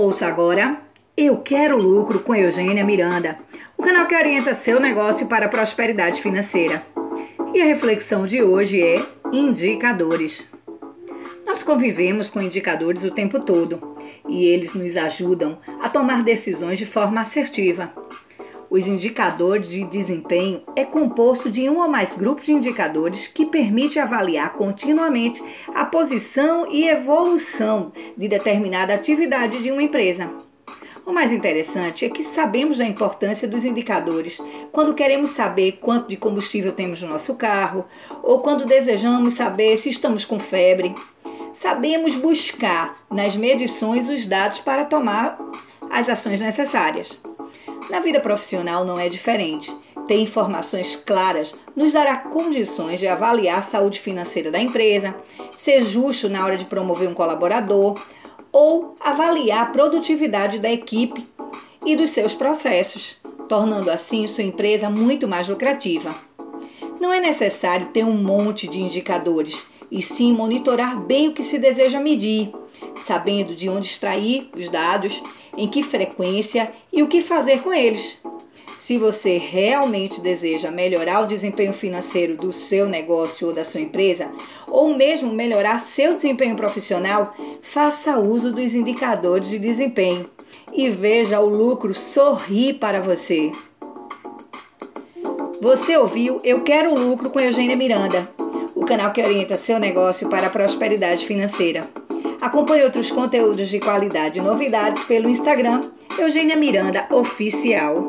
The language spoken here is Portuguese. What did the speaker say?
Ouça agora Eu Quero Lucro com Eugênia Miranda, o canal que orienta seu negócio para a prosperidade financeira. E a reflexão de hoje é indicadores. Nós convivemos com indicadores o tempo todo e eles nos ajudam a tomar decisões de forma assertiva. Os indicadores de desempenho é composto de um ou mais grupos de indicadores que permite avaliar continuamente a posição e evolução de determinada atividade de uma empresa. O mais interessante é que sabemos da importância dos indicadores quando queremos saber quanto de combustível temos no nosso carro ou quando desejamos saber se estamos com febre. Sabemos buscar nas medições os dados para tomar as ações necessárias. Na vida profissional não é diferente. Ter informações claras nos dará condições de avaliar a saúde financeira da empresa, ser justo na hora de promover um colaborador ou avaliar a produtividade da equipe e dos seus processos, tornando assim sua empresa muito mais lucrativa. Não é necessário ter um monte de indicadores, e sim monitorar bem o que se deseja medir, sabendo de onde extrair os dados em que frequência e o que fazer com eles. Se você realmente deseja melhorar o desempenho financeiro do seu negócio ou da sua empresa, ou mesmo melhorar seu desempenho profissional, faça uso dos indicadores de desempenho e veja o lucro sorrir para você. Você ouviu Eu Quero Lucro com Eugênia Miranda, o canal que orienta seu negócio para a prosperidade financeira. Acompanhe outros conteúdos de qualidade e novidades pelo Instagram Eugênia Miranda Oficial.